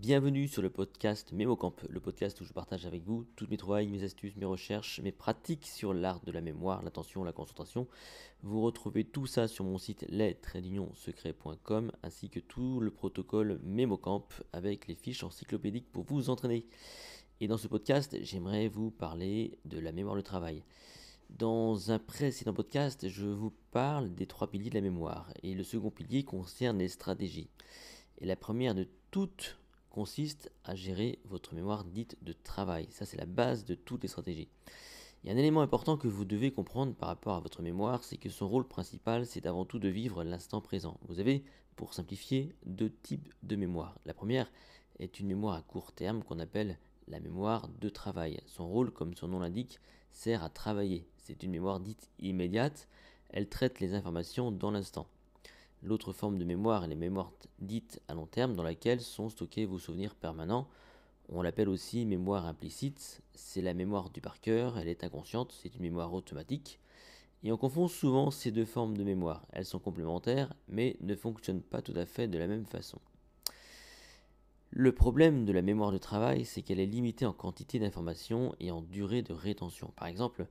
Bienvenue sur le podcast MemoCamp, le podcast où je partage avec vous toutes mes trouvailles, mes astuces, mes recherches, mes pratiques sur l'art de la mémoire, l'attention, la concentration. Vous retrouvez tout ça sur mon site les-secrets.com ainsi que tout le protocole MemoCamp avec les fiches encyclopédiques pour vous entraîner. Et dans ce podcast, j'aimerais vous parler de la mémoire de travail. Dans un précédent podcast, je vous parle des trois piliers de la mémoire et le second pilier concerne les stratégies. Et la première de toutes consiste à gérer votre mémoire dite de travail. Ça, c'est la base de toutes les stratégies. Il y a un élément important que vous devez comprendre par rapport à votre mémoire, c'est que son rôle principal, c'est avant tout de vivre l'instant présent. Vous avez, pour simplifier, deux types de mémoire. La première est une mémoire à court terme qu'on appelle la mémoire de travail. Son rôle, comme son nom l'indique, sert à travailler. C'est une mémoire dite immédiate. Elle traite les informations dans l'instant. L'autre forme de mémoire est les mémoires dites à long terme dans laquelle sont stockés vos souvenirs permanents. On l'appelle aussi mémoire implicite. C'est la mémoire du par cœur, elle est inconsciente, c'est une mémoire automatique. Et on confond souvent ces deux formes de mémoire. Elles sont complémentaires, mais ne fonctionnent pas tout à fait de la même façon. Le problème de la mémoire de travail, c'est qu'elle est limitée en quantité d'informations et en durée de rétention. Par exemple,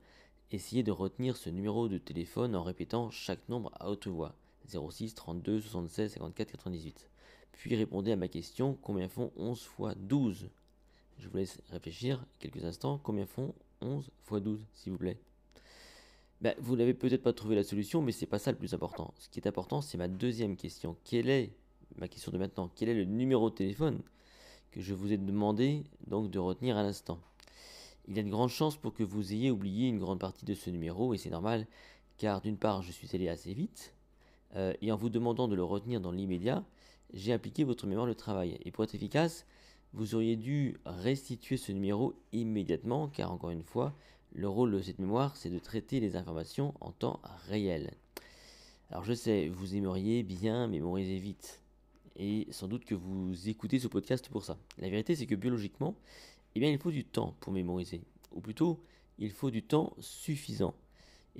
essayez de retenir ce numéro de téléphone en répétant chaque nombre à haute voix. 06 32 76 54 98. Puis répondez à ma question combien font 11 fois 12 Je vous laisse réfléchir quelques instants. Combien font 11 fois 12, s'il vous plaît? Ben, Vous n'avez peut-être pas trouvé la solution, mais c'est pas ça le plus important. Ce qui est important, c'est ma deuxième question. Quelle est ma question de maintenant Quel est le numéro de téléphone que je vous ai demandé donc de retenir à l'instant? Il y a de grandes chances pour que vous ayez oublié une grande partie de ce numéro, et c'est normal, car d'une part, je suis allé assez vite, euh, et en vous demandant de le retenir dans l'immédiat, j'ai appliqué votre mémoire de travail. Et pour être efficace, vous auriez dû restituer ce numéro immédiatement, car encore une fois, le rôle de cette mémoire, c'est de traiter les informations en temps réel. Alors je sais, vous aimeriez bien mémoriser vite, et sans doute que vous écoutez ce podcast pour ça. La vérité, c'est que biologiquement, eh il faut du temps pour mémoriser, ou plutôt, il faut du temps suffisant.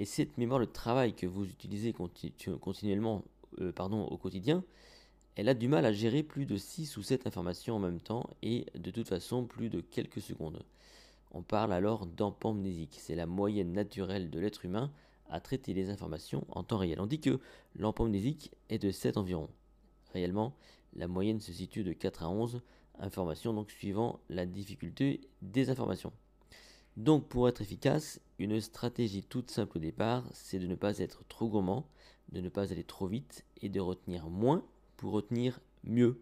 Et cette mémoire de travail que vous utilisez continuellement euh, pardon, au quotidien, elle a du mal à gérer plus de 6 ou 7 informations en même temps et de toute façon plus de quelques secondes. On parle alors d'empamnésique. C'est la moyenne naturelle de l'être humain à traiter les informations en temps réel. On dit que l'empamnésique est de 7 environ. Réellement, la moyenne se situe de 4 à 11 informations, donc suivant la difficulté des informations. Donc pour être efficace, une stratégie toute simple au départ, c'est de ne pas être trop gourmand, de ne pas aller trop vite et de retenir moins pour retenir mieux.